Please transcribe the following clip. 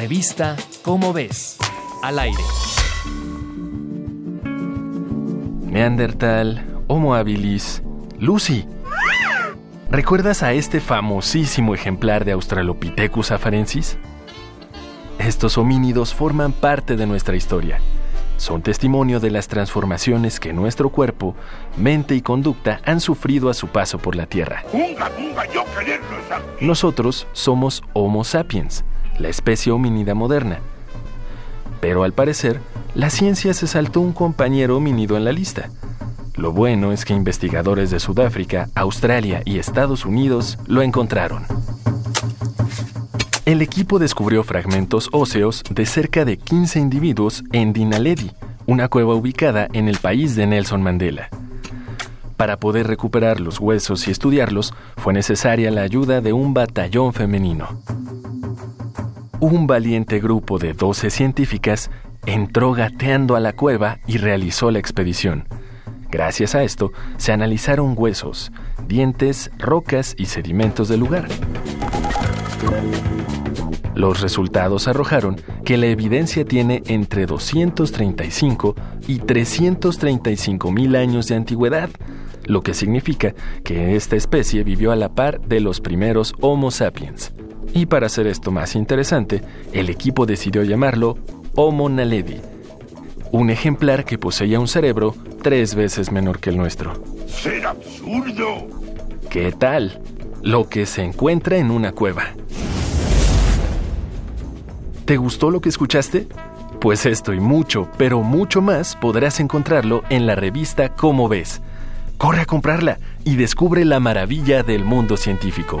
Revista Cómo ves. Al aire. Neandertal, Homo habilis, Lucy. ¿Recuerdas a este famosísimo ejemplar de Australopithecus afarensis? Estos homínidos forman parte de nuestra historia. Son testimonio de las transformaciones que nuestro cuerpo, mente y conducta han sufrido a su paso por la Tierra. Nosotros somos Homo sapiens, la especie homínida moderna. Pero al parecer, la ciencia se saltó un compañero homínido en la lista. Lo bueno es que investigadores de Sudáfrica, Australia y Estados Unidos lo encontraron. El equipo descubrió fragmentos óseos de cerca de 15 individuos en Dinaledi, una cueva ubicada en el país de Nelson Mandela. Para poder recuperar los huesos y estudiarlos, fue necesaria la ayuda de un batallón femenino. Un valiente grupo de 12 científicas entró gateando a la cueva y realizó la expedición. Gracias a esto, se analizaron huesos, dientes, rocas y sedimentos del lugar. Los resultados arrojaron que la evidencia tiene entre 235 y 335 mil años de antigüedad, lo que significa que esta especie vivió a la par de los primeros Homo sapiens. Y para hacer esto más interesante, el equipo decidió llamarlo Homo naledi, un ejemplar que poseía un cerebro tres veces menor que el nuestro. ¡Ser absurdo! ¿Qué tal? Lo que se encuentra en una cueva. ¿Te gustó lo que escuchaste? Pues esto y mucho, pero mucho más podrás encontrarlo en la revista Cómo ves. Corre a comprarla y descubre la maravilla del mundo científico.